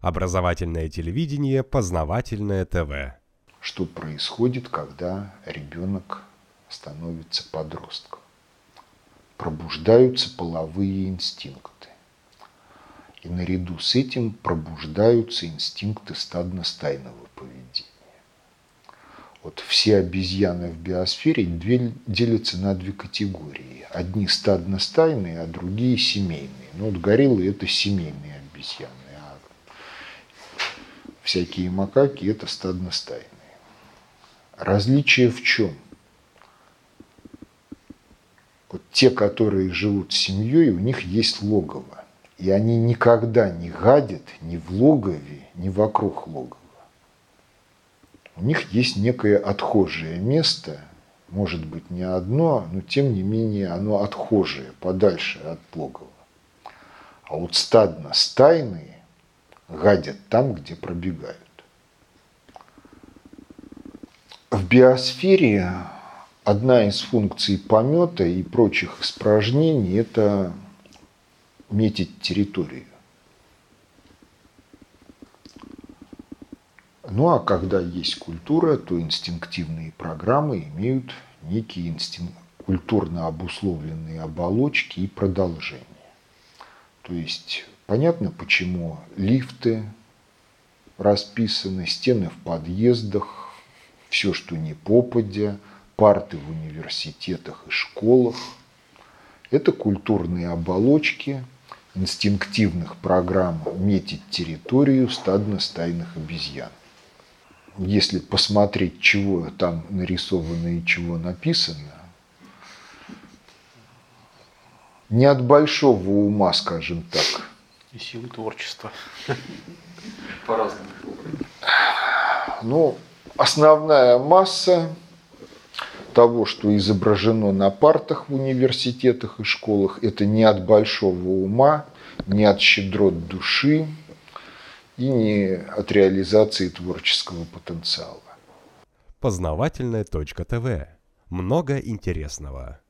Образовательное телевидение, познавательное ТВ. Что происходит, когда ребенок становится подростком? Пробуждаются половые инстинкты. И наряду с этим пробуждаются инстинкты стадно-стайного поведения. Вот все обезьяны в биосфере делятся на две категории. Одни стадно-стайные, а другие семейные. Ну вот гориллы – это семейные обезьяны, всякие макаки – это стадно-стайные. Различие в чем? Вот те, которые живут семьей, у них есть логово. И они никогда не гадят ни в логове, ни вокруг логова у них есть некое отхожее место, может быть не одно, но тем не менее оно отхожее, подальше от логова. А вот стадно-стайные гадят там, где пробегают. В биосфере одна из функций помета и прочих испражнений – это метить территорию. Ну а когда есть культура, то инстинктивные программы имеют некие инстинк... культурно обусловленные оболочки и продолжения. То есть понятно, почему лифты расписаны, стены в подъездах, все, что не попадя, парты в университетах и школах. Это культурные оболочки инстинктивных программ метить территорию стадно-стайных обезьян если посмотреть, чего там нарисовано и чего написано, не от большого ума, скажем так. И силы творчества. По-разному. Ну, основная масса того, что изображено на партах в университетах и школах, это не от большого ума, не от щедрот души, и не от реализации творческого потенциала. Познавательная точка ТВ. Много интересного.